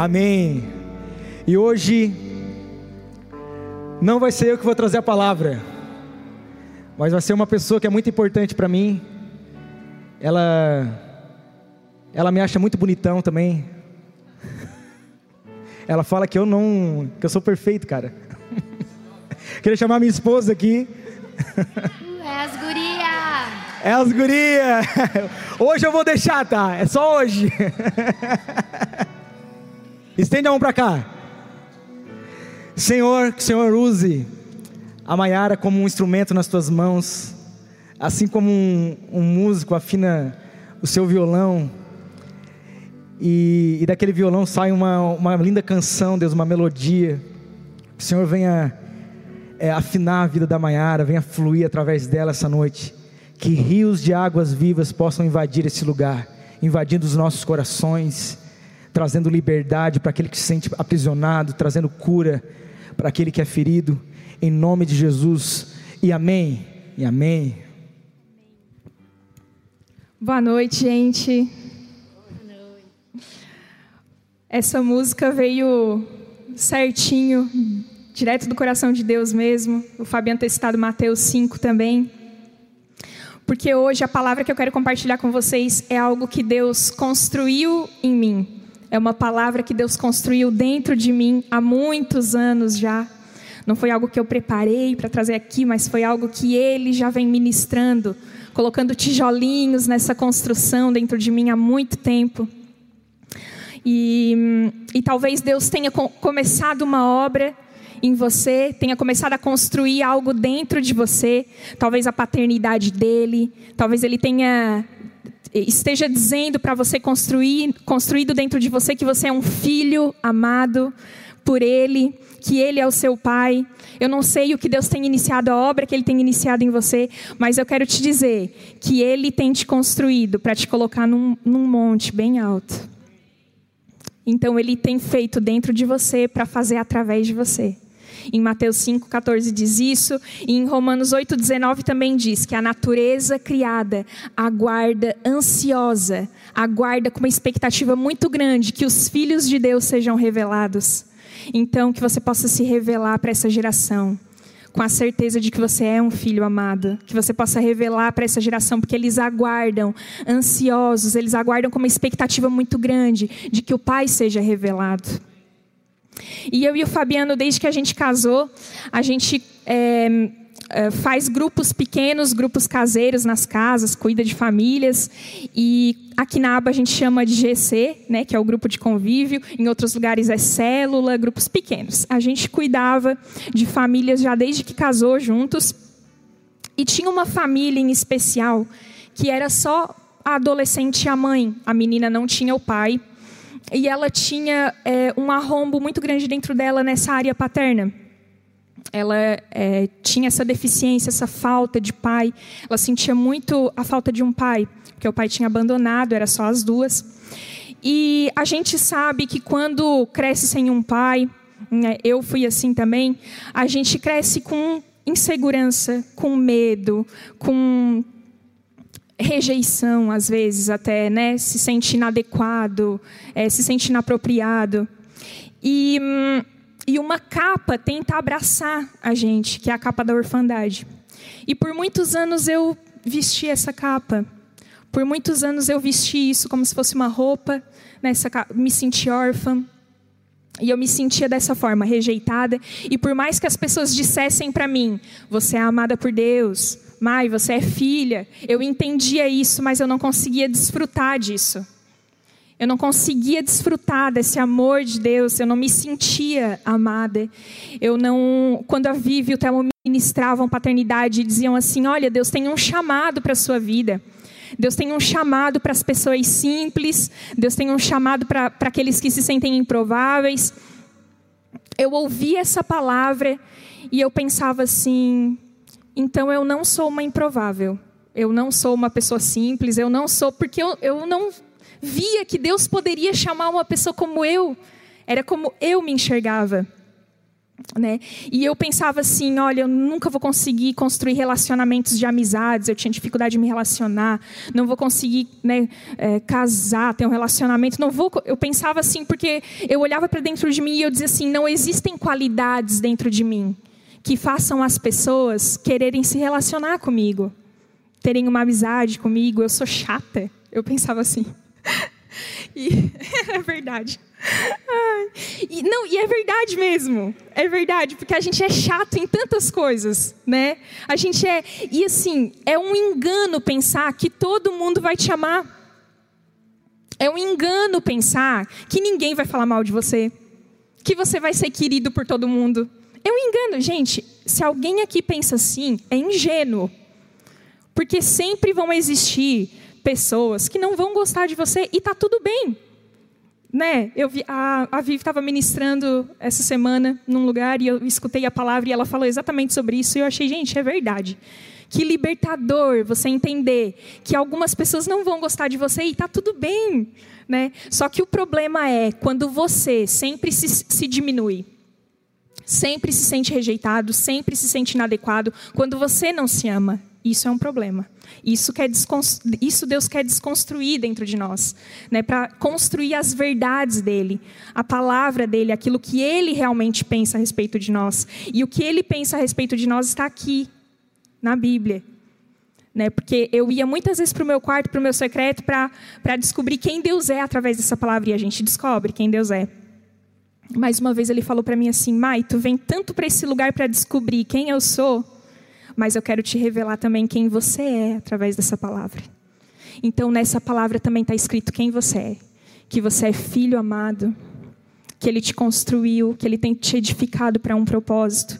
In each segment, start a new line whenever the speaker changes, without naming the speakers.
Amém. E hoje não vai ser eu que vou trazer a palavra, mas vai ser uma pessoa que é muito importante para mim. Ela ela me acha muito bonitão também. Ela fala que eu não, que eu sou perfeito, cara. Queria chamar minha esposa aqui.
É as guria.
É as guria. Hoje eu vou deixar, tá? É só hoje. Estende a mão para cá. Senhor, que o Senhor use a Maiara como um instrumento nas tuas mãos, assim como um, um músico afina o seu violão, e, e, daquele violão sai uma, uma linda canção, Deus, uma melodia. Que o Senhor venha é, afinar a vida da Maiara, venha fluir através dela essa noite. Que rios de águas vivas possam invadir esse lugar, invadindo os nossos corações, trazendo liberdade para aquele que se sente aprisionado, trazendo cura para aquele que é ferido, em nome de Jesus. E amém. E amém.
Boa noite, gente. Essa música veio certinho, direto do coração de Deus mesmo. O Fabiano ter citado Mateus 5 também. Porque hoje a palavra que eu quero compartilhar com vocês é algo que Deus construiu em mim. É uma palavra que Deus construiu dentro de mim há muitos anos já. Não foi algo que eu preparei para trazer aqui, mas foi algo que Ele já vem ministrando, colocando tijolinhos nessa construção dentro de mim há muito tempo. E, e talvez Deus tenha começado uma obra em você, tenha começado a construir algo dentro de você, talvez a paternidade dele, talvez ele tenha esteja dizendo para você construir, construído dentro de você que você é um filho amado por ele, que ele é o seu pai. Eu não sei o que Deus tem iniciado, a obra que ele tem iniciado em você, mas eu quero te dizer que ele tem te construído para te colocar num, num monte bem alto. Então ele tem feito dentro de você para fazer através de você. Em Mateus 5,14 diz isso, e em Romanos 8,19 também diz que a natureza criada aguarda ansiosa, aguarda com uma expectativa muito grande que os filhos de Deus sejam revelados. Então, que você possa se revelar para essa geração com a certeza de que você é um filho amado, que você possa revelar para essa geração, porque eles aguardam, ansiosos, eles aguardam com uma expectativa muito grande de que o Pai seja revelado. E eu e o Fabiano, desde que a gente casou, a gente é, eh, faz grupos pequenos, grupos caseiros nas casas, cuida de famílias. E aqui na aba a gente chama de GC, né, que é o grupo de convívio. Em outros lugares é célula, grupos pequenos. A gente cuidava de famílias já desde que casou juntos. E tinha uma família em especial que era só a adolescente e a mãe. A menina não tinha o pai. E ela tinha é, um arrombo muito grande dentro dela nessa área paterna ela é, tinha essa deficiência, essa falta de pai. Ela sentia muito a falta de um pai, porque o pai tinha abandonado, era só as duas. E a gente sabe que quando cresce sem um pai, né, eu fui assim também, a gente cresce com insegurança, com medo, com rejeição, às vezes até, né? Se sente inadequado, é, se sente inapropriado. E. E uma capa tenta abraçar a gente, que é a capa da orfandade. E por muitos anos eu vesti essa capa. Por muitos anos eu vesti isso como se fosse uma roupa, nessa me senti órfã. E eu me sentia dessa forma, rejeitada. E por mais que as pessoas dissessem para mim: "Você é amada por Deus, Mai, você é filha", eu entendia isso, mas eu não conseguia desfrutar disso. Eu não conseguia desfrutar desse amor de Deus, eu não me sentia amada. Eu não, quando a Vivi e o Telmo ministravam paternidade, diziam assim: "Olha, Deus tem um chamado para a sua vida. Deus tem um chamado para as pessoas simples, Deus tem um chamado para, aqueles que se sentem improváveis". Eu ouvi essa palavra e eu pensava assim: então eu não sou uma improvável. Eu não sou uma pessoa simples, eu não sou, porque eu, eu não via que Deus poderia chamar uma pessoa como eu, era como eu me enxergava. Né? E eu pensava assim, olha, eu nunca vou conseguir construir relacionamentos de amizades, eu tinha dificuldade de me relacionar, não vou conseguir né, é, casar, ter um relacionamento, não vou. Eu pensava assim porque eu olhava para dentro de mim e eu dizia assim, não existem qualidades dentro de mim que façam as pessoas quererem se relacionar comigo, terem uma amizade comigo. Eu sou chata, eu pensava assim. E é verdade. E, não, e é verdade mesmo. É verdade, porque a gente é chato em tantas coisas, né? A gente é. E assim, é um engano pensar que todo mundo vai te amar. É um engano pensar que ninguém vai falar mal de você. Que você vai ser querido por todo mundo. É um engano, gente. Se alguém aqui pensa assim, é ingênuo. Porque sempre vão existir pessoas que não vão gostar de você e tá tudo bem. Né? Eu vi, a, a Vivi estava ministrando essa semana num lugar e eu escutei a palavra e ela falou exatamente sobre isso e eu achei, gente, é verdade. Que libertador você entender que algumas pessoas não vão gostar de você e tá tudo bem, né? Só que o problema é quando você sempre se, se diminui sempre se sente rejeitado, sempre se sente inadequado, quando você não se ama, isso é um problema. Isso, quer isso Deus quer desconstruir dentro de nós, né? para construir as verdades dele, a palavra dele, aquilo que ele realmente pensa a respeito de nós. E o que ele pensa a respeito de nós está aqui, na Bíblia. Né? Porque eu ia muitas vezes para o meu quarto, para o meu secreto, para descobrir quem Deus é através dessa palavra. E a gente descobre quem Deus é. Mais uma vez ele falou para mim assim: Mai, tu vem tanto para esse lugar para descobrir quem eu sou mas eu quero te revelar também quem você é através dessa palavra. Então, nessa palavra também está escrito quem você é: que você é filho amado, que Ele te construiu, que Ele tem te edificado para um propósito,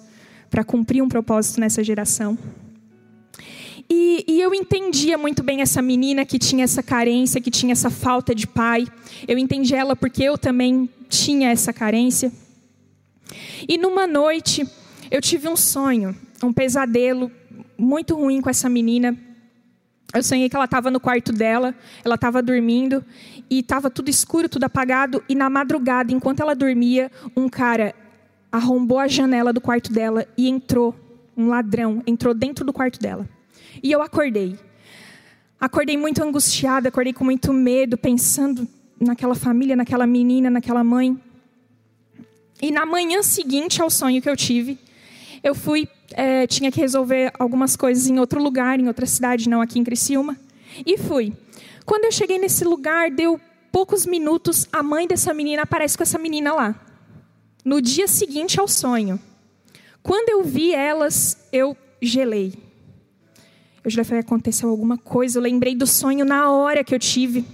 para cumprir um propósito nessa geração. E, e, eu entendia muito bem essa menina que tinha essa carência, que tinha essa falta de pai. Eu entendi ela porque eu também tinha essa carência. E numa noite, eu tive um sonho um pesadelo muito ruim com essa menina. Eu sonhei que ela estava no quarto dela, ela estava dormindo e estava tudo escuro, tudo apagado. E na madrugada, enquanto ela dormia, um cara arrombou a janela do quarto dela e entrou, um ladrão, entrou dentro do quarto dela. E eu acordei. Acordei muito angustiada, acordei com muito medo, pensando naquela família, naquela menina, naquela mãe. E na manhã seguinte ao sonho que eu tive, eu fui, é, tinha que resolver algumas coisas em outro lugar, em outra cidade, não aqui em Criciúma. E fui. Quando eu cheguei nesse lugar, deu poucos minutos, a mãe dessa menina aparece com essa menina lá. No dia seguinte ao sonho. Quando eu vi elas, eu gelei. Eu já falei, aconteceu alguma coisa. Eu lembrei do sonho na hora que eu tive.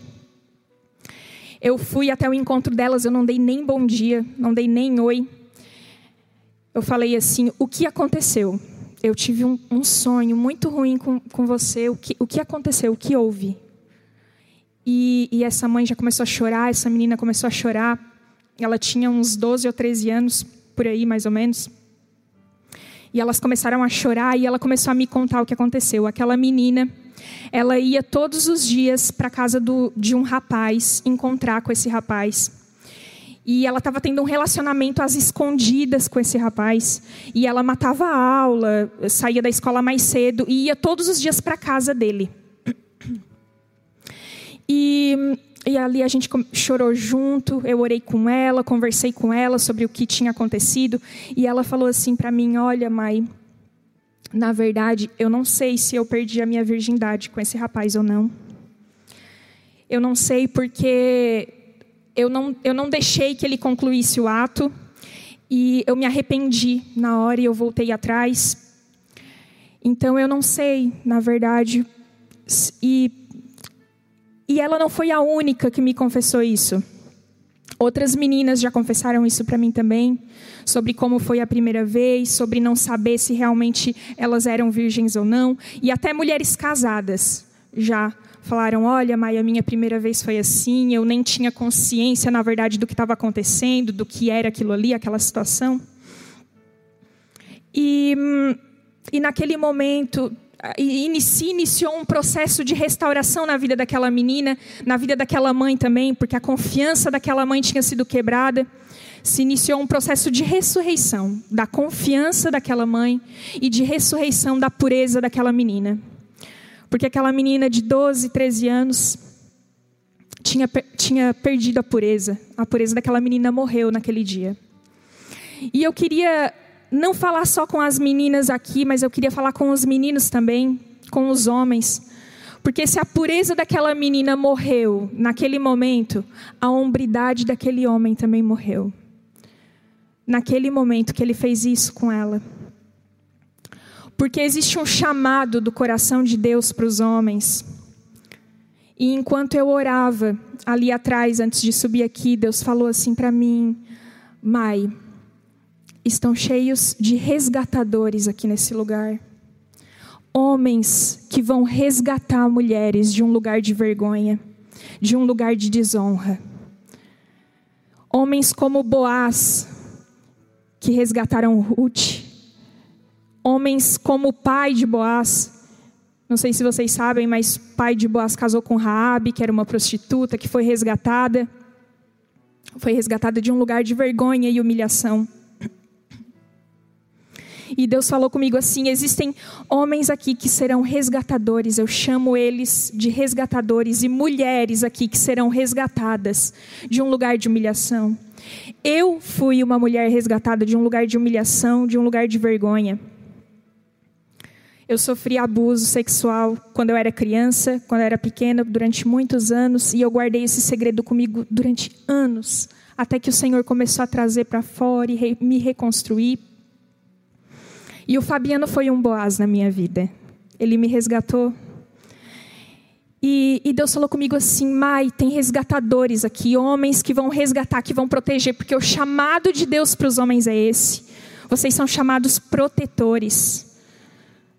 Eu fui até o encontro delas, eu não dei nem bom dia, não dei nem oi eu falei assim: o que aconteceu? Eu tive um, um sonho muito ruim com, com você. O que, o que aconteceu? O que houve? E, e essa mãe já começou a chorar, essa menina começou a chorar. Ela tinha uns 12 ou 13 anos, por aí mais ou menos. E elas começaram a chorar e ela começou a me contar o que aconteceu. Aquela menina, ela ia todos os dias para casa do, de um rapaz, encontrar com esse rapaz. E ela estava tendo um relacionamento às escondidas com esse rapaz. E ela matava a aula, saía da escola mais cedo e ia todos os dias para casa dele. E, e ali a gente chorou junto, eu orei com ela, conversei com ela sobre o que tinha acontecido. E ela falou assim para mim: Olha, mãe, na verdade, eu não sei se eu perdi a minha virgindade com esse rapaz ou não. Eu não sei porque eu não, eu não deixei que ele concluísse o ato e eu me arrependi na hora e eu voltei atrás. Então eu não sei, na verdade, e, e ela não foi a única que me confessou isso. Outras meninas já confessaram isso para mim também, sobre como foi a primeira vez, sobre não saber se realmente elas eram virgens ou não, e até mulheres casadas já falaram: Olha, Maia, minha primeira vez foi assim, eu nem tinha consciência, na verdade, do que estava acontecendo, do que era aquilo ali, aquela situação. E, e naquele momento, se iniciou um processo de restauração na vida daquela menina, na vida daquela mãe também, porque a confiança daquela mãe tinha sido quebrada. Se iniciou um processo de ressurreição da confiança daquela mãe e de ressurreição da pureza daquela menina. Porque aquela menina de 12, 13 anos tinha, tinha perdido a pureza. A pureza daquela menina morreu naquele dia. E eu queria não falar só com as meninas aqui, mas eu queria falar com os meninos também, com os homens. Porque se a pureza daquela menina morreu naquele momento, a hombridade daquele homem também morreu. Naquele momento que ele fez isso com ela. Porque existe um chamado do coração de Deus para os homens. E enquanto eu orava ali atrás, antes de subir aqui, Deus falou assim para mim: Mai, estão cheios de resgatadores aqui nesse lugar. Homens que vão resgatar mulheres de um lugar de vergonha, de um lugar de desonra. Homens como Boaz, que resgataram Ruth. Homens como o pai de Boaz. Não sei se vocês sabem, mas pai de Boaz casou com Raabe, que era uma prostituta que foi resgatada. Foi resgatada de um lugar de vergonha e humilhação. E Deus falou comigo assim: existem homens aqui que serão resgatadores, eu chamo eles de resgatadores, e mulheres aqui que serão resgatadas de um lugar de humilhação. Eu fui uma mulher resgatada de um lugar de humilhação, de um lugar de vergonha. Eu sofri abuso sexual quando eu era criança, quando eu era pequena, durante muitos anos, e eu guardei esse segredo comigo durante anos, até que o Senhor começou a trazer para fora e me reconstruir, e o Fabiano foi um Boaz na minha vida. Ele me resgatou. E, e, Deus falou comigo assim: Mai, tem resgatadores aqui, homens que vão resgatar, que vão proteger, porque o chamado de Deus para os homens é esse. Vocês são chamados protetores.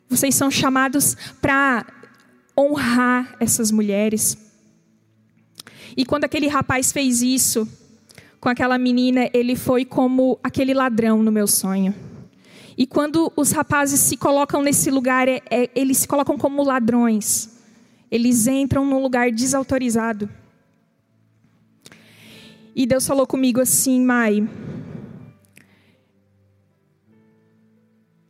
Vocês são chamados para honrar essas mulheres. E quando aquele rapaz fez isso com aquela menina, ele foi como aquele ladrão no meu sonho. E quando os rapazes se colocam nesse lugar, é, é, eles se colocam como ladrões. Eles entram num lugar desautorizado. E Deus falou comigo assim, Mai.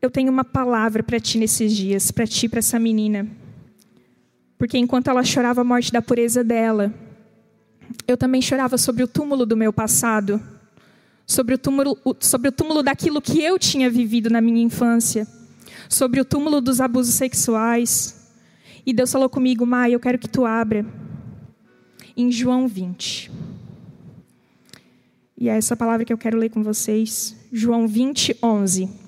Eu tenho uma palavra para ti nesses dias, para ti, para essa menina. Porque enquanto ela chorava a morte da pureza dela, eu também chorava sobre o túmulo do meu passado sobre o túmulo, sobre o túmulo daquilo que eu tinha vivido na minha infância, sobre o túmulo dos abusos sexuais. E Deus falou comigo, Mai, eu quero que tu abra em João 20. E é essa palavra que eu quero ler com vocês. João 20, 11.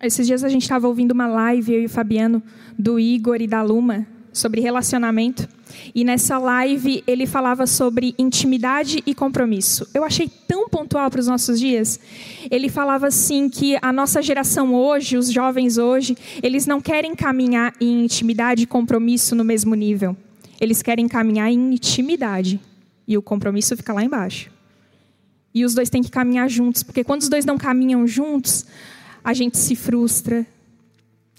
Esses dias a gente estava ouvindo uma live, eu e o Fabiano, do Igor e da Luma, sobre relacionamento. E nessa live ele falava sobre intimidade e compromisso. Eu achei tão pontual para os nossos dias. Ele falava assim que a nossa geração hoje, os jovens hoje, eles não querem caminhar em intimidade e compromisso no mesmo nível. Eles querem caminhar em intimidade e o compromisso fica lá embaixo. E os dois têm que caminhar juntos, porque quando os dois não caminham juntos, a gente se frustra,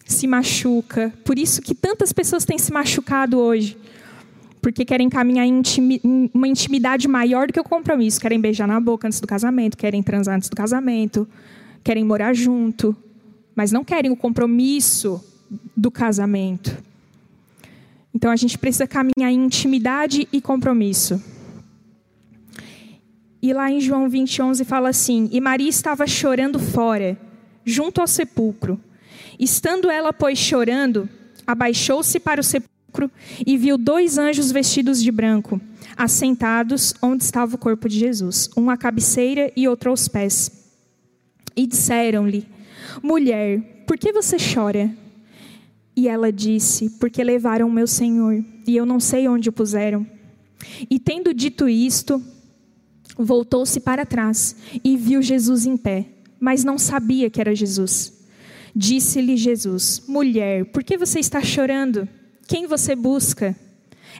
se machuca. Por isso que tantas pessoas têm se machucado hoje. Porque querem caminhar em uma intimidade maior do que o compromisso. Querem beijar na boca antes do casamento, querem transar antes do casamento, querem morar junto, mas não querem o compromisso do casamento. Então a gente precisa caminhar em intimidade e compromisso. E lá em João 20, 11 fala assim: E Maria estava chorando fora junto ao sepulcro. Estando ela, pois, chorando, abaixou-se para o sepulcro e viu dois anjos vestidos de branco, assentados onde estava o corpo de Jesus, um à cabeceira e outro aos pés. E disseram-lhe: Mulher, por que você chora? E ela disse: Porque levaram meu Senhor, e eu não sei onde o puseram. E tendo dito isto, voltou-se para trás e viu Jesus em pé mas não sabia que era Jesus. Disse-lhe Jesus: Mulher, por que você está chorando? Quem você busca?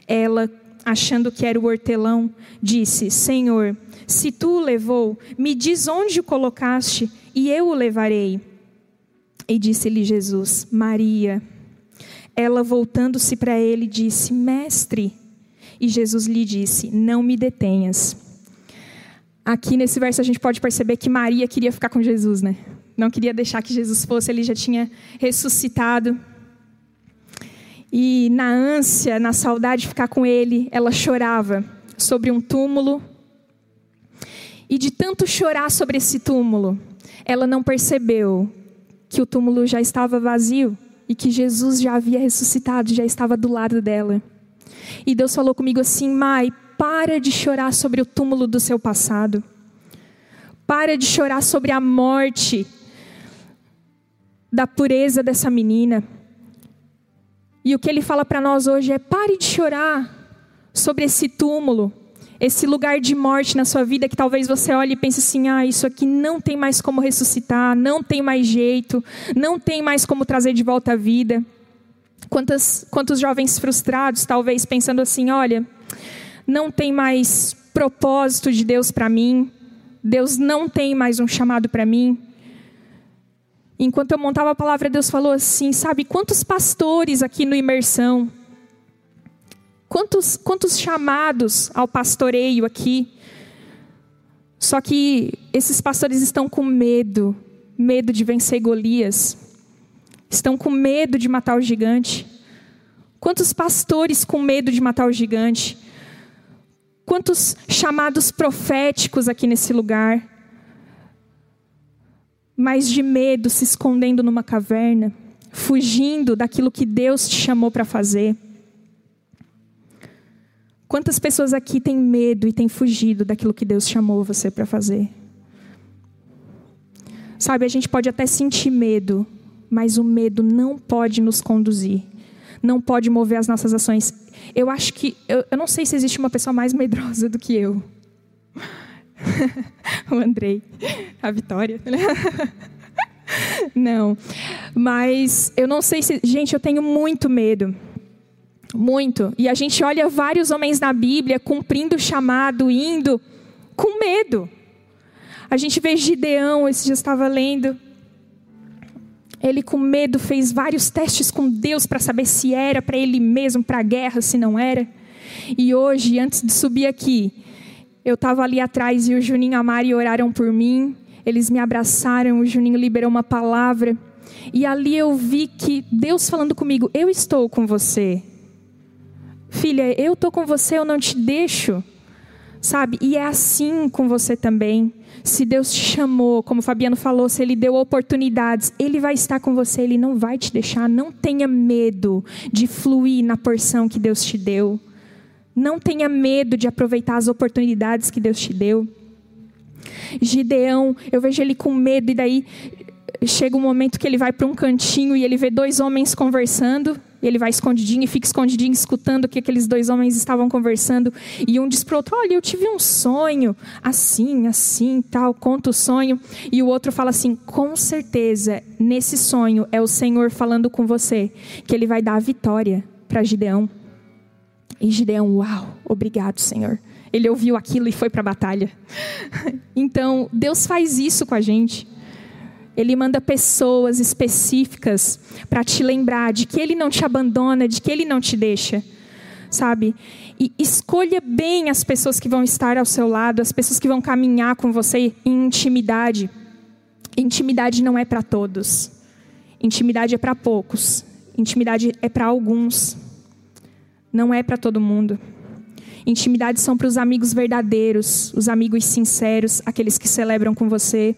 Ela, achando que era o hortelão, disse: Senhor, se tu o levou, me diz onde o colocaste, e eu o levarei. E disse-lhe Jesus: Maria. Ela, voltando-se para ele, disse: Mestre. E Jesus lhe disse: Não me detenhas. Aqui nesse verso a gente pode perceber que Maria queria ficar com Jesus, né? Não queria deixar que Jesus fosse, ele já tinha ressuscitado. E na ânsia, na saudade de ficar com ele, ela chorava sobre um túmulo. E de tanto chorar sobre esse túmulo, ela não percebeu que o túmulo já estava vazio e que Jesus já havia ressuscitado, já estava do lado dela. E Deus falou comigo assim: Mai, para de chorar sobre o túmulo do seu passado. Para de chorar sobre a morte da pureza dessa menina. E o que ele fala para nós hoje é: pare de chorar sobre esse túmulo, esse lugar de morte na sua vida que talvez você olhe e pense assim: ah, isso aqui não tem mais como ressuscitar, não tem mais jeito, não tem mais como trazer de volta a vida. Quantas, quantos jovens frustrados, talvez pensando assim: olha, não tem mais propósito de Deus para mim, Deus não tem mais um chamado para mim. Enquanto eu montava a palavra, Deus falou assim: sabe, quantos pastores aqui no imersão, quantos, quantos chamados ao pastoreio aqui, só que esses pastores estão com medo, medo de vencer Golias, estão com medo de matar o gigante. Quantos pastores com medo de matar o gigante? Quantos chamados proféticos aqui nesse lugar? mas de medo, se escondendo numa caverna, fugindo daquilo que Deus te chamou para fazer. Quantas pessoas aqui têm medo e têm fugido daquilo que Deus chamou você para fazer? Sabe, a gente pode até sentir medo, mas o medo não pode nos conduzir, não pode mover as nossas ações. Eu acho que, eu, eu não sei se existe uma pessoa mais medrosa do que eu. o Andrei, a Vitória. não, mas eu não sei se. Gente, eu tenho muito medo. Muito. E a gente olha vários homens na Bíblia cumprindo o chamado, indo com medo. A gente vê Gideão, esse dia estava lendo. Ele com medo fez vários testes com Deus para saber se era para ele mesmo, para a guerra, se não era. E hoje, antes de subir aqui, eu estava ali atrás e o Juninho e a Mari oraram por mim. Eles me abraçaram, o Juninho liberou uma palavra. E ali eu vi que Deus falando comigo: Eu estou com você. Filha, eu estou com você, eu não te deixo. Sabe? E é assim com você também. Se Deus te chamou, como o Fabiano falou, se Ele deu oportunidades, Ele vai estar com você, Ele não vai te deixar. Não tenha medo de fluir na porção que Deus te deu. Não tenha medo de aproveitar as oportunidades que Deus te deu. Gideão, eu vejo ele com medo, e daí chega um momento que ele vai para um cantinho e ele vê dois homens conversando. E ele vai escondidinho e fica escondidinho escutando o que aqueles dois homens estavam conversando. E um diz para o outro: Olha, eu tive um sonho, assim, assim, tal, conta o sonho. E o outro fala assim: Com certeza, nesse sonho é o Senhor falando com você, que ele vai dar a vitória para Gideão. E Gideão, uau, obrigado, Senhor. Ele ouviu aquilo e foi para a batalha. Então, Deus faz isso com a gente. Ele manda pessoas específicas para te lembrar de que Ele não te abandona, de que Ele não te deixa, sabe? E escolha bem as pessoas que vão estar ao seu lado, as pessoas que vão caminhar com você em intimidade. Intimidade não é para todos, intimidade é para poucos, intimidade é para alguns. Não é para todo mundo. Intimidade são para os amigos verdadeiros, os amigos sinceros, aqueles que celebram com você.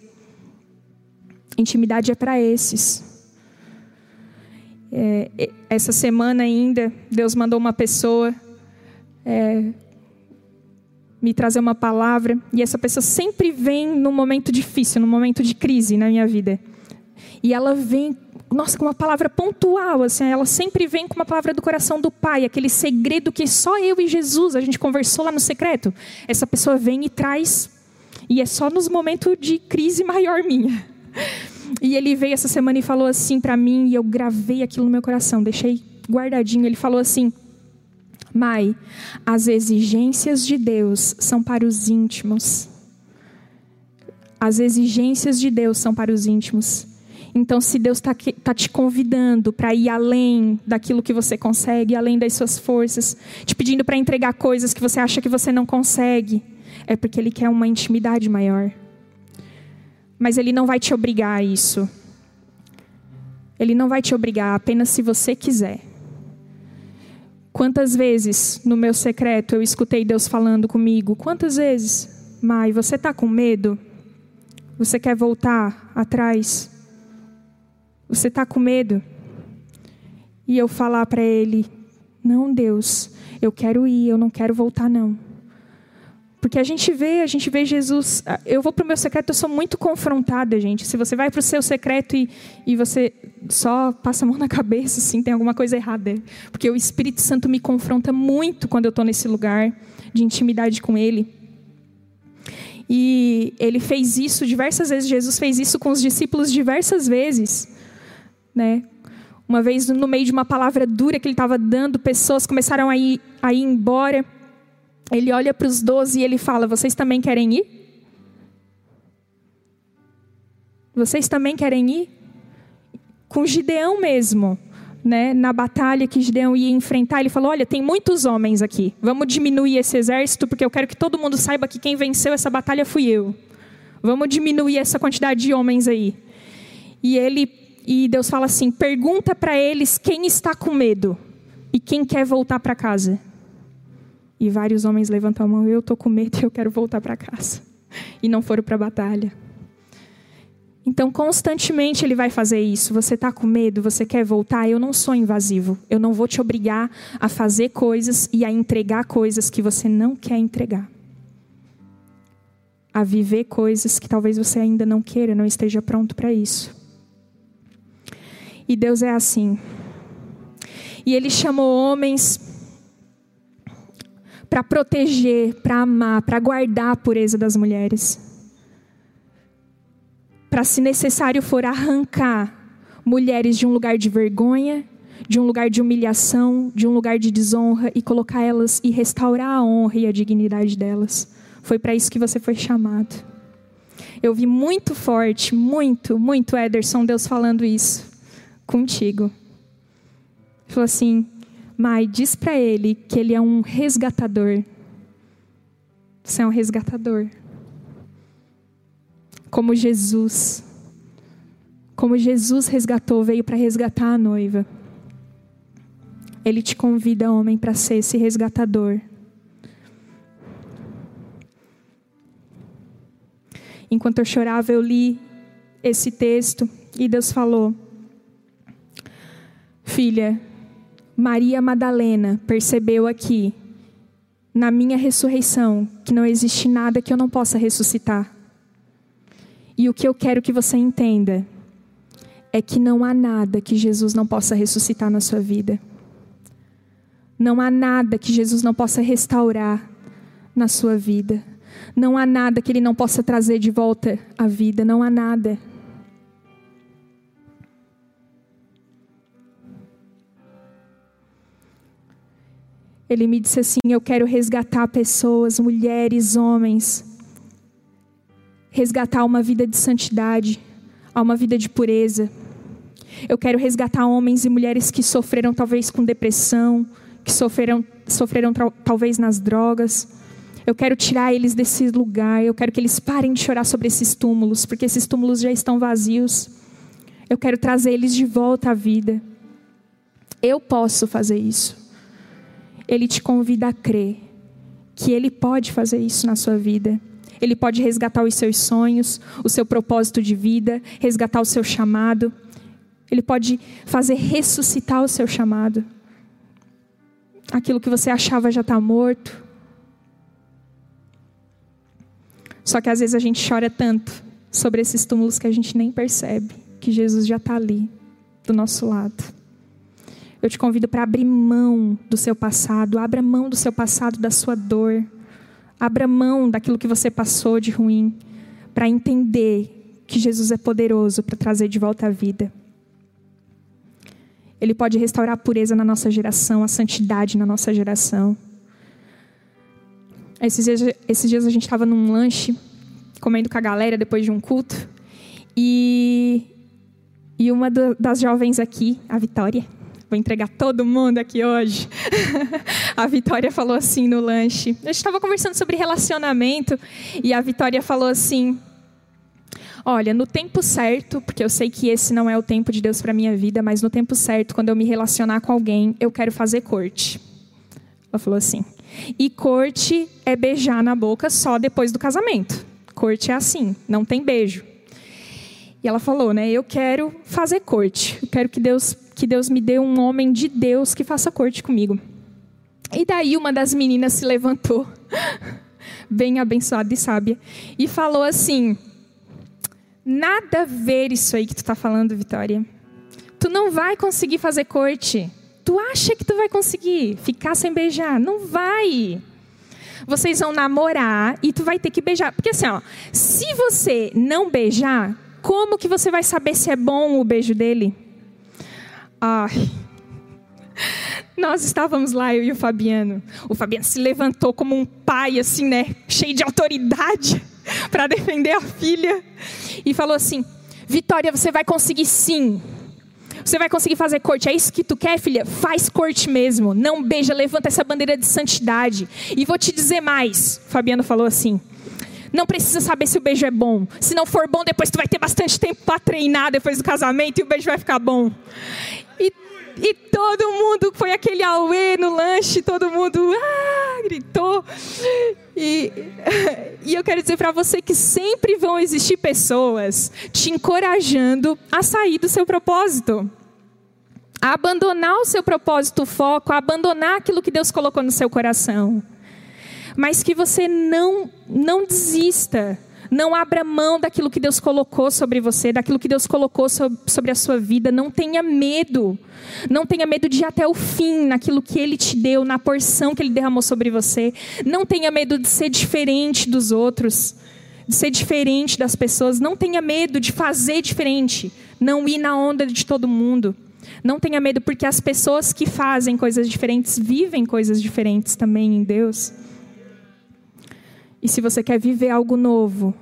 Intimidade é para esses. É, essa semana ainda, Deus mandou uma pessoa é, me trazer uma palavra, e essa pessoa sempre vem num momento difícil, num momento de crise na minha vida. E ela vem nossa, com uma palavra pontual, assim, ela sempre vem com uma palavra do coração do Pai, aquele segredo que só eu e Jesus, a gente conversou lá no secreto. Essa pessoa vem e traz, e é só nos momentos de crise maior minha. E ele veio essa semana e falou assim para mim, e eu gravei aquilo no meu coração, deixei guardadinho. Ele falou assim: Mai, as exigências de Deus são para os íntimos. As exigências de Deus são para os íntimos. Então, se Deus está tá te convidando para ir além daquilo que você consegue, além das suas forças, te pedindo para entregar coisas que você acha que você não consegue, é porque Ele quer uma intimidade maior. Mas Ele não vai te obrigar a isso. Ele não vai te obrigar, apenas se você quiser. Quantas vezes no meu secreto eu escutei Deus falando comigo? Quantas vezes? Mai, você está com medo? Você quer voltar atrás? Você está com medo? E eu falar para ele: Não, Deus, eu quero ir, eu não quero voltar, não. Porque a gente vê, a gente vê Jesus. Eu vou para o meu secreto, eu sou muito confrontada, gente. Se você vai para o seu secreto e, e você só passa a mão na cabeça, assim, tem alguma coisa errada. Porque o Espírito Santo me confronta muito quando eu estou nesse lugar de intimidade com Ele. E ele fez isso diversas vezes. Jesus fez isso com os discípulos diversas vezes, né? Uma vez no meio de uma palavra dura que ele estava dando, pessoas começaram a ir, a ir embora ele olha para os doze e ele fala: Vocês também querem ir? Vocês também querem ir? Com Gideão mesmo, né? na batalha que Gideão ia enfrentar, ele falou: Olha, tem muitos homens aqui, vamos diminuir esse exército, porque eu quero que todo mundo saiba que quem venceu essa batalha fui eu. Vamos diminuir essa quantidade de homens aí. E ele e Deus fala assim: pergunta para eles quem está com medo e quem quer voltar para casa. E vários homens levantam a mão, eu estou com medo e eu quero voltar para casa. E não foram para a batalha. Então, constantemente ele vai fazer isso. Você está com medo, você quer voltar? Eu não sou invasivo. Eu não vou te obrigar a fazer coisas e a entregar coisas que você não quer entregar. A viver coisas que talvez você ainda não queira, não esteja pronto para isso. E Deus é assim. E ele chamou homens para proteger, para amar, para guardar a pureza das mulheres. Para, se necessário for, arrancar mulheres de um lugar de vergonha, de um lugar de humilhação, de um lugar de desonra e colocar elas e restaurar a honra e a dignidade delas. Foi para isso que você foi chamado. Eu vi muito forte, muito, muito Ederson, Deus falando isso contigo. Ele falou assim: Mai, diz para ele que ele é um resgatador. Você é um resgatador. Como Jesus. Como Jesus resgatou, veio para resgatar a noiva. Ele te convida, homem, para ser esse resgatador. Enquanto eu chorava, eu li esse texto e Deus falou: Filha, Maria Madalena percebeu aqui, na minha ressurreição, que não existe nada que eu não possa ressuscitar. E o que eu quero que você entenda é que não há nada que Jesus não possa ressuscitar na sua vida. Não há nada que Jesus não possa restaurar na sua vida. Não há nada que Ele não possa trazer de volta à vida. Não há nada. Ele me disse assim: Eu quero resgatar pessoas, mulheres, homens, resgatar uma vida de santidade, uma vida de pureza. Eu quero resgatar homens e mulheres que sofreram talvez com depressão, que sofreram, sofreram talvez nas drogas. Eu quero tirar eles desse lugar. Eu quero que eles parem de chorar sobre esses túmulos, porque esses túmulos já estão vazios. Eu quero trazer eles de volta à vida. Eu posso fazer isso ele te convida a crer que ele pode fazer isso na sua vida. Ele pode resgatar os seus sonhos, o seu propósito de vida, resgatar o seu chamado. Ele pode fazer ressuscitar o seu chamado. Aquilo que você achava já está morto. Só que às vezes a gente chora tanto sobre esses túmulos que a gente nem percebe que Jesus já está ali, do nosso lado. Eu te convido para abrir mão do seu passado, abra mão do seu passado, da sua dor. Abra mão daquilo que você passou de ruim, para entender que Jesus é poderoso para trazer de volta a vida. Ele pode restaurar a pureza na nossa geração, a santidade na nossa geração. Esses dias, esses dias a gente estava num lanche, comendo com a galera depois de um culto. E, e uma das jovens aqui, a Vitória, vou entregar todo mundo aqui hoje. a Vitória falou assim no lanche. A gente estava conversando sobre relacionamento e a Vitória falou assim: Olha, no tempo certo, porque eu sei que esse não é o tempo de Deus para minha vida, mas no tempo certo, quando eu me relacionar com alguém, eu quero fazer corte. Ela falou assim. E corte é beijar na boca só depois do casamento. Corte é assim, não tem beijo. E ela falou, né? Eu quero fazer corte. Eu quero que Deus, que Deus me dê um homem de Deus que faça corte comigo. E daí uma das meninas se levantou, bem abençoada e sábia, e falou assim: Nada a ver isso aí que tu está falando, Vitória. Tu não vai conseguir fazer corte. Tu acha que tu vai conseguir ficar sem beijar? Não vai. Vocês vão namorar e tu vai ter que beijar. Porque assim, ó, se você não beijar, como que você vai saber se é bom o beijo dele? Ai. Nós estávamos lá, eu e o Fabiano. O Fabiano se levantou como um pai, assim, né? Cheio de autoridade para defender a filha. E falou assim: Vitória, você vai conseguir sim. Você vai conseguir fazer corte. É isso que tu quer, filha? Faz corte mesmo. Não beija, levanta essa bandeira de santidade. E vou te dizer mais. Fabiano falou assim: não precisa saber se o beijo é bom. Se não for bom, depois tu vai ter bastante tempo para treinar depois do casamento e o beijo vai ficar bom. E, e todo mundo foi aquele auê no lanche, todo mundo ah, gritou. E, e eu quero dizer para você que sempre vão existir pessoas te encorajando a sair do seu propósito. A abandonar o seu propósito, o foco, a abandonar aquilo que Deus colocou no seu coração. Mas que você não, não desista não abra mão daquilo que Deus colocou sobre você, daquilo que Deus colocou sobre a sua vida. Não tenha medo. Não tenha medo de ir até o fim naquilo que Ele te deu, na porção que Ele derramou sobre você. Não tenha medo de ser diferente dos outros, de ser diferente das pessoas. Não tenha medo de fazer diferente. Não ir na onda de todo mundo. Não tenha medo, porque as pessoas que fazem coisas diferentes vivem coisas diferentes também em Deus. E se você quer viver algo novo,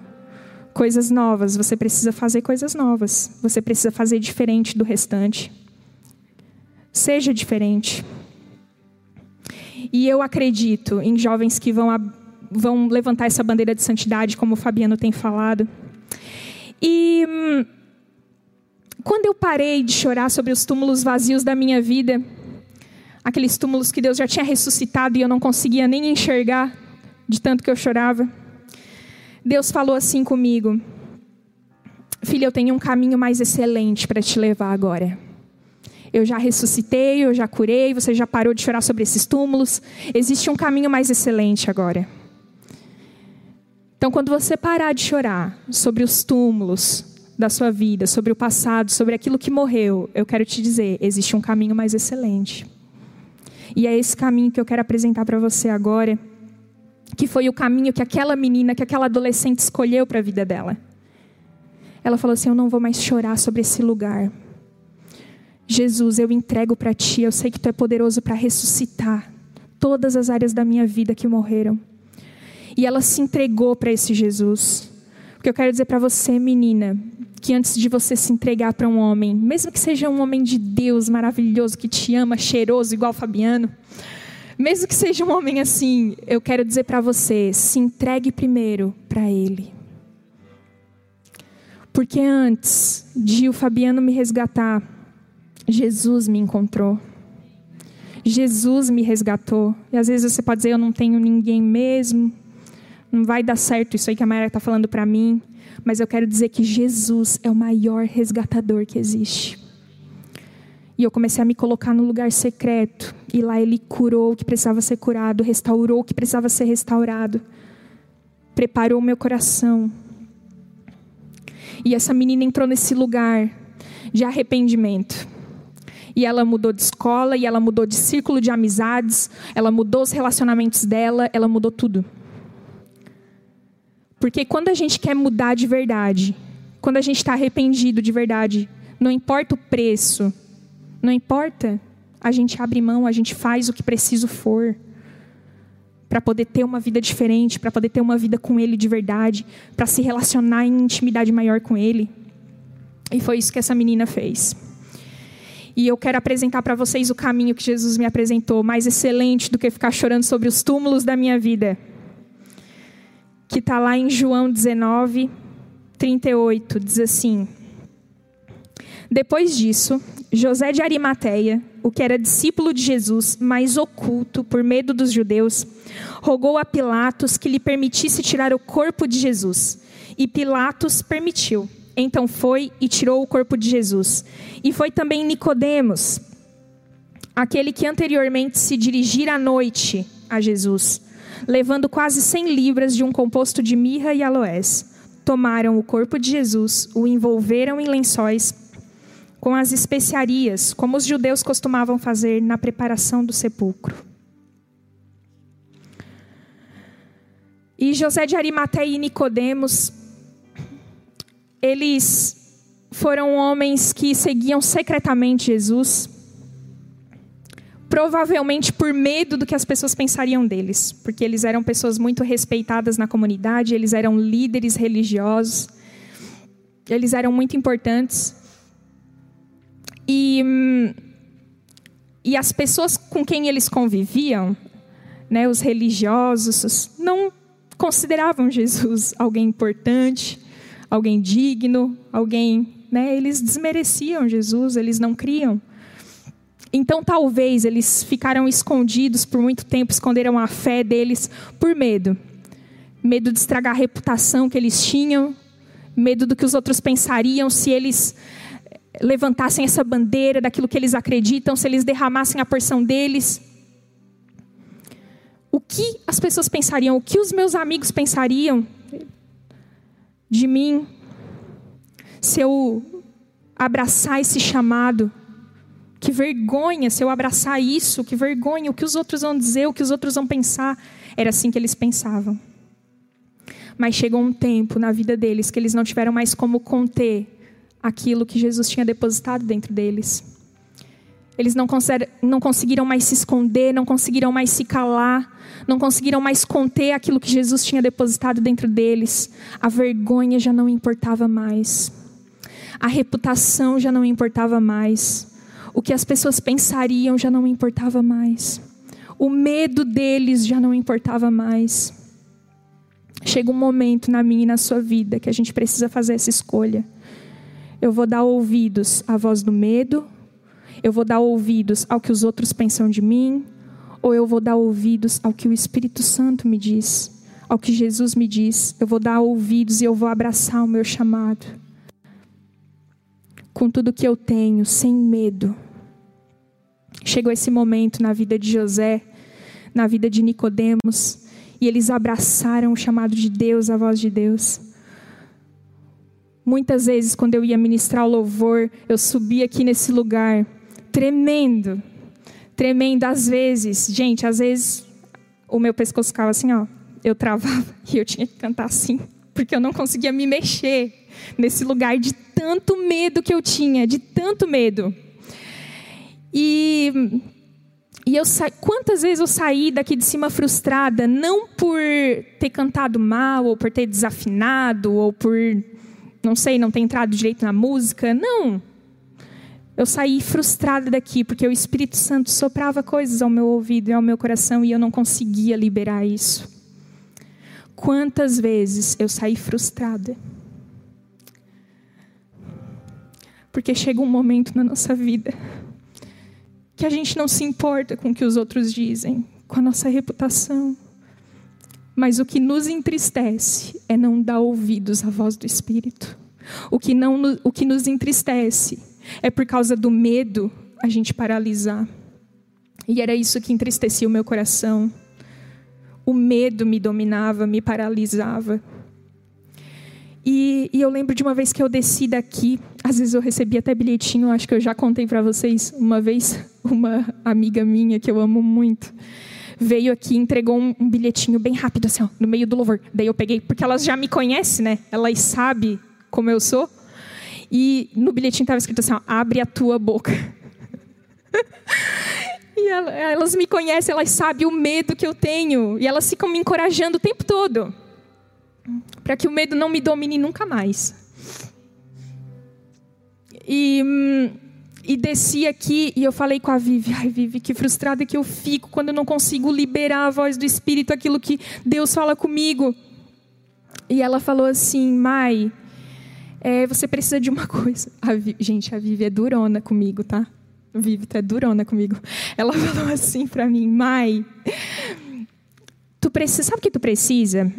coisas novas, você precisa fazer coisas novas. Você precisa fazer diferente do restante. Seja diferente. E eu acredito em jovens que vão, vão levantar essa bandeira de santidade, como o Fabiano tem falado. E hum, quando eu parei de chorar sobre os túmulos vazios da minha vida, aqueles túmulos que Deus já tinha ressuscitado e eu não conseguia nem enxergar, de tanto que eu chorava. Deus falou assim comigo: Filha, eu tenho um caminho mais excelente para te levar agora. Eu já ressuscitei, eu já curei, você já parou de chorar sobre esses túmulos. Existe um caminho mais excelente agora. Então, quando você parar de chorar sobre os túmulos da sua vida, sobre o passado, sobre aquilo que morreu, eu quero te dizer: existe um caminho mais excelente. E é esse caminho que eu quero apresentar para você agora que foi o caminho que aquela menina, que aquela adolescente escolheu para a vida dela. Ela falou assim: Eu não vou mais chorar sobre esse lugar. Jesus, eu entrego para ti, eu sei que tu é poderoso para ressuscitar todas as áreas da minha vida que morreram. E ela se entregou para esse Jesus. Porque eu quero dizer para você, menina, que antes de você se entregar para um homem, mesmo que seja um homem de Deus maravilhoso, que te ama, cheiroso, igual Fabiano, mesmo que seja um homem assim, eu quero dizer para você: se entregue primeiro para Ele. Porque antes de o Fabiano me resgatar, Jesus me encontrou. Jesus me resgatou. E às vezes você pode dizer: eu não tenho ninguém mesmo. Não vai dar certo isso aí que a Maria está falando para mim. Mas eu quero dizer que Jesus é o maior resgatador que existe. E eu comecei a me colocar no lugar secreto. E lá ele curou o que precisava ser curado, restaurou o que precisava ser restaurado. Preparou o meu coração. E essa menina entrou nesse lugar de arrependimento. E ela mudou de escola, e ela mudou de círculo de amizades, ela mudou os relacionamentos dela, ela mudou tudo. Porque quando a gente quer mudar de verdade, quando a gente está arrependido de verdade, não importa o preço, Não importa. A gente abre mão, a gente faz o que preciso for para poder ter uma vida diferente, para poder ter uma vida com Ele de verdade, para se relacionar em intimidade maior com Ele. E foi isso que essa menina fez. E eu quero apresentar para vocês o caminho que Jesus me apresentou, mais excelente do que ficar chorando sobre os túmulos da minha vida. Que está lá em João 19, 38, diz assim: Depois disso, José de Arimateia, o que era discípulo de Jesus, mas oculto por medo dos judeus, rogou a Pilatos que lhe permitisse tirar o corpo de Jesus. E Pilatos permitiu. Então foi e tirou o corpo de Jesus. E foi também Nicodemos, aquele que anteriormente se dirigira à noite a Jesus, levando quase cem libras de um composto de mirra e aloés. Tomaram o corpo de Jesus, o envolveram em lençóis com as especiarias, como os judeus costumavam fazer na preparação do sepulcro. E José de Arimateia e Nicodemos, eles foram homens que seguiam secretamente Jesus, provavelmente por medo do que as pessoas pensariam deles, porque eles eram pessoas muito respeitadas na comunidade, eles eram líderes religiosos, eles eram muito importantes. E, e as pessoas com quem eles conviviam, né, os religiosos, não consideravam Jesus alguém importante, alguém digno, alguém. Né, eles desmereciam Jesus, eles não criam. Então, talvez eles ficaram escondidos por muito tempo, esconderam a fé deles por medo. Medo de estragar a reputação que eles tinham, medo do que os outros pensariam se eles levantassem essa bandeira daquilo que eles acreditam, se eles derramassem a porção deles. O que as pessoas pensariam? O que os meus amigos pensariam de mim se eu abraçar esse chamado? Que vergonha se eu abraçar isso, que vergonha, o que os outros vão dizer, o que os outros vão pensar. Era assim que eles pensavam. Mas chegou um tempo na vida deles que eles não tiveram mais como conter aquilo que Jesus tinha depositado dentro deles. Eles não, não conseguiram mais se esconder, não conseguiram mais se calar, não conseguiram mais conter aquilo que Jesus tinha depositado dentro deles. A vergonha já não importava mais, a reputação já não importava mais, o que as pessoas pensariam já não importava mais, o medo deles já não importava mais. Chega um momento na minha e na sua vida que a gente precisa fazer essa escolha eu vou dar ouvidos à voz do medo? Eu vou dar ouvidos ao que os outros pensam de mim? Ou eu vou dar ouvidos ao que o Espírito Santo me diz? Ao que Jesus me diz? Eu vou dar ouvidos e eu vou abraçar o meu chamado. Com tudo que eu tenho, sem medo. Chegou esse momento na vida de José, na vida de Nicodemos, e eles abraçaram o chamado de Deus, a voz de Deus. Muitas vezes, quando eu ia ministrar o louvor, eu subia aqui nesse lugar, tremendo, tremendo. Às vezes, gente, às vezes o meu pescoço ficava assim, ó, eu travava e eu tinha que cantar assim, porque eu não conseguia me mexer nesse lugar de tanto medo que eu tinha, de tanto medo. E, e eu sa... quantas vezes eu saí daqui de cima frustrada, não por ter cantado mal, ou por ter desafinado, ou por não sei, não ter entrado direito na música. Não. Eu saí frustrada daqui porque o Espírito Santo soprava coisas ao meu ouvido e ao meu coração e eu não conseguia liberar isso. Quantas vezes eu saí frustrada? Porque chega um momento na nossa vida que a gente não se importa com o que os outros dizem, com a nossa reputação. Mas o que nos entristece é não dar ouvidos à voz do Espírito. O que, não, o que nos entristece é por causa do medo a gente paralisar. E era isso que entristecia o meu coração. O medo me dominava, me paralisava. E, e, eu lembro de uma vez que eu desci daqui, às vezes eu recebi até bilhetinho, acho que eu já contei para vocês. Uma vez, uma amiga minha que eu amo muito, veio aqui e entregou um, um, bilhetinho bem rápido, assim, ó, no meio do louvor. Daí eu peguei, porque elas já me conhecem, né? Elas sabem como eu sou. E no bilhetinho estava escrito assim: ó, abre a tua boca. E elas me conhecem, elas sabem o medo que eu tenho. E elas ficam me encorajando o tempo todo. Para que o medo não me domine nunca mais. E, e desci aqui e eu falei com a Vivi. Ai, Vivi, que frustrada que eu fico quando eu não consigo liberar a voz do Espírito, aquilo que Deus fala comigo. E ela falou assim, Mai, é, você precisa de uma coisa. A gente, a Vivi é durona comigo, tá? Vivi tá durona comigo. Ela falou assim para mim, Mai, tu precisa, sabe o que tu precisa?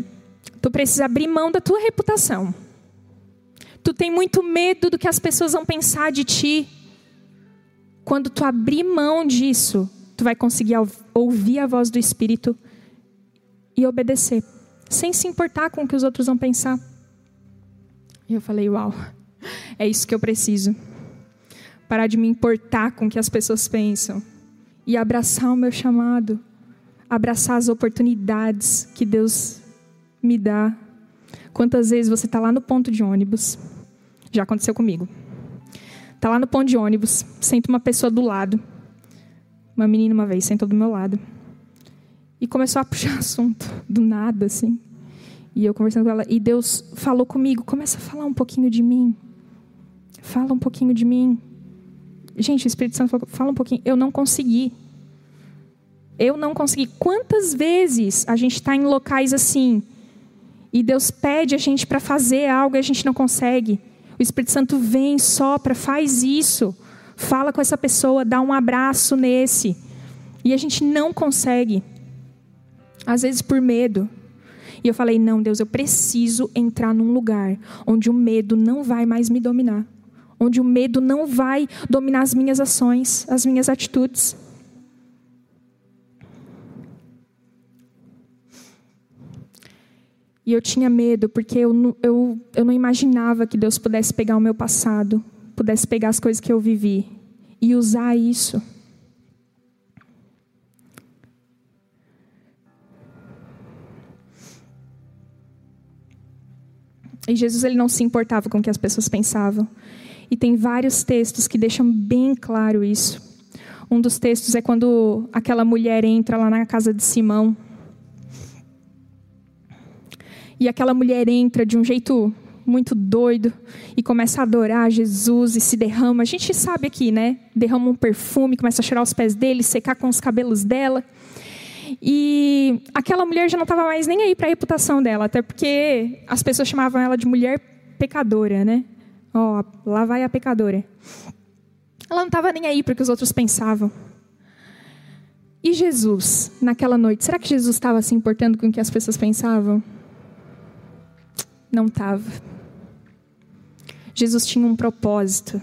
Tu precisa abrir mão da tua reputação. Tu tem muito medo do que as pessoas vão pensar de ti. Quando tu abrir mão disso, tu vai conseguir ouvir a voz do Espírito e obedecer, sem se importar com o que os outros vão pensar. E eu falei, uau, é isso que eu preciso parar de me importar com o que as pessoas pensam e abraçar o meu chamado, abraçar as oportunidades que Deus me dá. Quantas vezes você está lá no ponto de ônibus? Já aconteceu comigo. Está lá no ponto de ônibus, senta uma pessoa do lado. Uma menina uma vez sentou do meu lado. E começou a puxar assunto, do nada, assim. E eu conversando com ela. E Deus falou comigo: começa a falar um pouquinho de mim. Fala um pouquinho de mim. Gente, o Espírito Santo falou, fala um pouquinho. Eu não consegui. Eu não consegui. Quantas vezes a gente está em locais assim e Deus pede a gente para fazer algo e a gente não consegue? O Espírito Santo vem, sopra, faz isso. Fala com essa pessoa, dá um abraço nesse. E a gente não consegue. Às vezes por medo. E eu falei: não, Deus, eu preciso entrar num lugar onde o medo não vai mais me dominar onde o medo não vai dominar as minhas ações, as minhas atitudes. E eu tinha medo porque eu, eu, eu não imaginava que Deus pudesse pegar o meu passado, pudesse pegar as coisas que eu vivi e usar isso. E Jesus ele não se importava com o que as pessoas pensavam. E tem vários textos que deixam bem claro isso. Um dos textos é quando aquela mulher entra lá na casa de Simão. E aquela mulher entra de um jeito muito doido e começa a adorar Jesus e se derrama. A gente sabe aqui, né? Derrama um perfume, começa a cheirar os pés dele, secar com os cabelos dela. E aquela mulher já não estava mais nem aí para a reputação dela, até porque as pessoas chamavam ela de mulher pecadora, né? Ó, oh, lá vai a pecadora. Ela não estava nem aí para o que os outros pensavam. E Jesus, naquela noite, será que Jesus estava se importando com o que as pessoas pensavam? Não estava. Jesus tinha um propósito.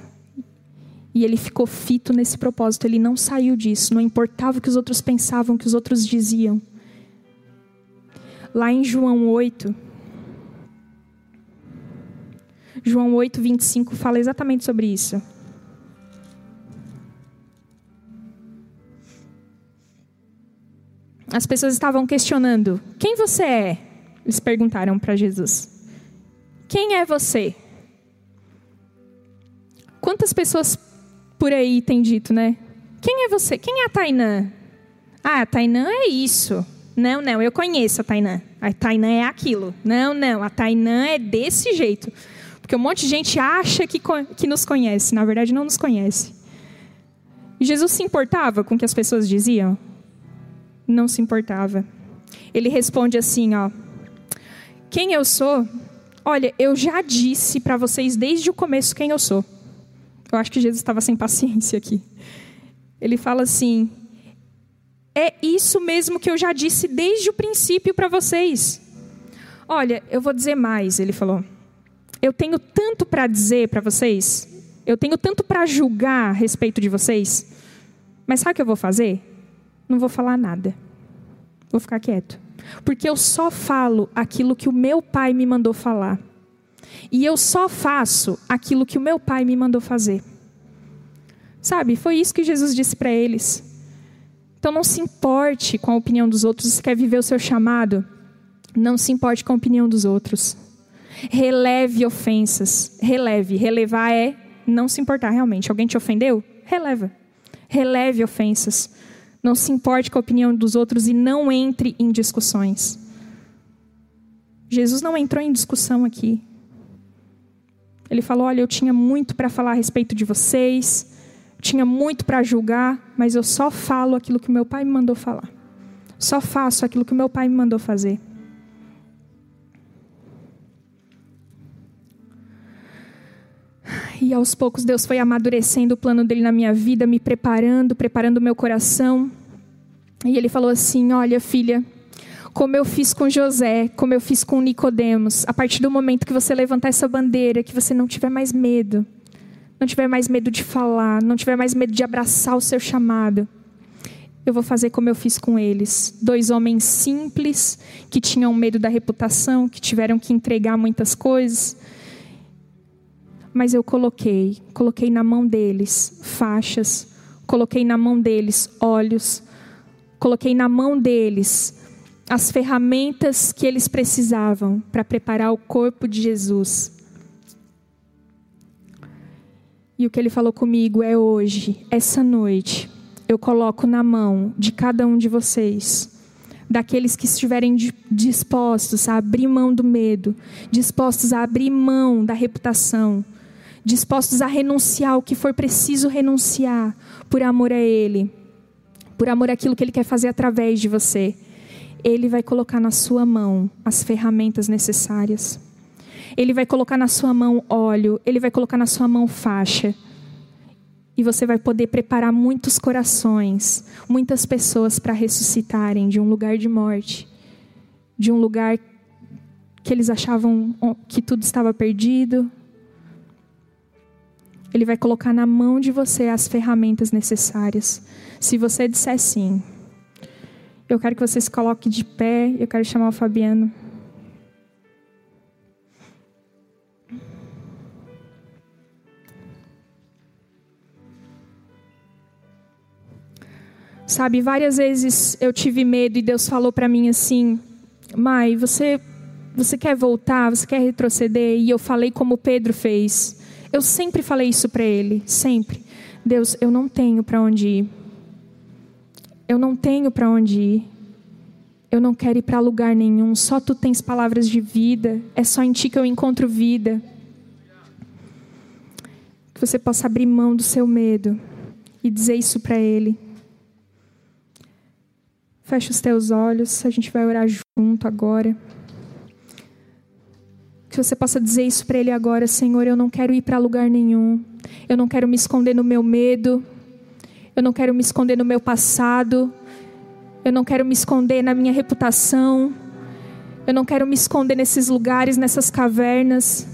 E ele ficou fito nesse propósito, ele não saiu disso, não importava o que os outros pensavam, o que os outros diziam. Lá em João 8, João 8, 25 fala exatamente sobre isso. As pessoas estavam questionando: Quem você é? Eles perguntaram para Jesus: Quem é você? Quantas pessoas por aí têm dito, né? Quem é você? Quem é a Tainã? Ah, a Tainã é isso. Não, não, eu conheço a Tainã. A Tainã é aquilo. Não, não, a Tainã é desse jeito. Porque um monte de gente acha que, que nos conhece, na verdade não nos conhece. Jesus se importava com o que as pessoas diziam? Não se importava. Ele responde assim, ó: Quem eu sou? Olha, eu já disse para vocês desde o começo quem eu sou. Eu acho que Jesus estava sem paciência aqui. Ele fala assim: É isso mesmo que eu já disse desde o princípio para vocês. Olha, eu vou dizer mais, ele falou eu tenho tanto para dizer para vocês, eu tenho tanto para julgar a respeito de vocês, mas sabe o que eu vou fazer? Não vou falar nada. Vou ficar quieto. Porque eu só falo aquilo que o meu pai me mandou falar. E eu só faço aquilo que o meu pai me mandou fazer. Sabe, foi isso que Jesus disse para eles. Então não se importe com a opinião dos outros. Se quer viver o seu chamado, não se importe com a opinião dos outros. Releve ofensas. Releve. Relevar é não se importar realmente. Alguém te ofendeu? Releva. Releve ofensas. Não se importe com a opinião dos outros e não entre em discussões. Jesus não entrou em discussão aqui. Ele falou: Olha, eu tinha muito para falar a respeito de vocês, tinha muito para julgar, mas eu só falo aquilo que meu pai me mandou falar. Só faço aquilo que meu pai me mandou fazer. E aos poucos Deus foi amadurecendo o plano dele na minha vida, me preparando, preparando o meu coração. E ele falou assim: "Olha, filha, como eu fiz com José, como eu fiz com Nicodemos, a partir do momento que você levantar essa bandeira, que você não tiver mais medo, não tiver mais medo de falar, não tiver mais medo de abraçar o seu chamado, eu vou fazer como eu fiz com eles. Dois homens simples, que tinham medo da reputação, que tiveram que entregar muitas coisas. Mas eu coloquei, coloquei na mão deles faixas, coloquei na mão deles olhos, coloquei na mão deles as ferramentas que eles precisavam para preparar o corpo de Jesus. E o que ele falou comigo é hoje, essa noite, eu coloco na mão de cada um de vocês, daqueles que estiverem dispostos a abrir mão do medo, dispostos a abrir mão da reputação, dispostos a renunciar o que for preciso renunciar por amor a Ele, por amor àquilo que Ele quer fazer através de você. Ele vai colocar na sua mão as ferramentas necessárias. Ele vai colocar na sua mão óleo, ele vai colocar na sua mão faixa. E você vai poder preparar muitos corações, muitas pessoas para ressuscitarem de um lugar de morte, de um lugar que eles achavam que tudo estava perdido. Ele vai colocar na mão de você as ferramentas necessárias. Se você disser sim, eu quero que você se coloque de pé. Eu quero chamar o Fabiano. Sabe, várias vezes eu tive medo e Deus falou para mim assim: Mai, você, você quer voltar, você quer retroceder? E eu falei como Pedro fez. Eu sempre falei isso para ele, sempre. Deus, eu não tenho para onde ir. Eu não tenho para onde ir. Eu não quero ir para lugar nenhum. Só tu tens palavras de vida. É só em ti que eu encontro vida. Que você possa abrir mão do seu medo e dizer isso para Ele. Feche os teus olhos. A gente vai orar junto agora. Que você possa dizer isso para Ele agora, Senhor. Eu não quero ir para lugar nenhum. Eu não quero me esconder no meu medo. Eu não quero me esconder no meu passado. Eu não quero me esconder na minha reputação. Eu não quero me esconder nesses lugares, nessas cavernas.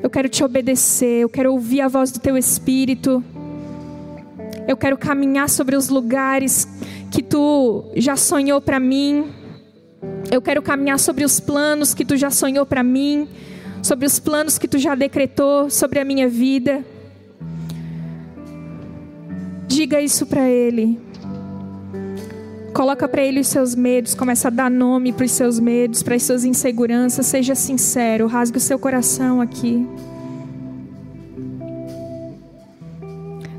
Eu quero te obedecer. Eu quero ouvir a voz do teu espírito. Eu quero caminhar sobre os lugares que tu já sonhou para mim. Eu quero caminhar sobre os planos que tu já sonhou para mim, sobre os planos que tu já decretou sobre a minha vida. Diga isso para Ele. Coloca para Ele os seus medos, começa a dar nome para os seus medos, para as suas inseguranças. Seja sincero, rasgue o seu coração aqui.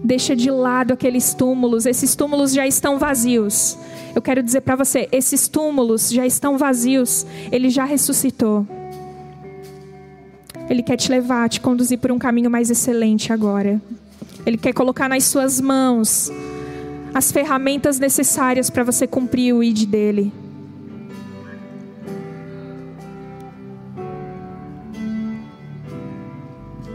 Deixa de lado aqueles túmulos, esses túmulos já estão vazios. Eu quero dizer para você, esses túmulos já estão vazios, Ele já ressuscitou. Ele quer te levar, te conduzir por um caminho mais excelente agora. Ele quer colocar nas suas mãos as ferramentas necessárias para você cumprir o ID dele.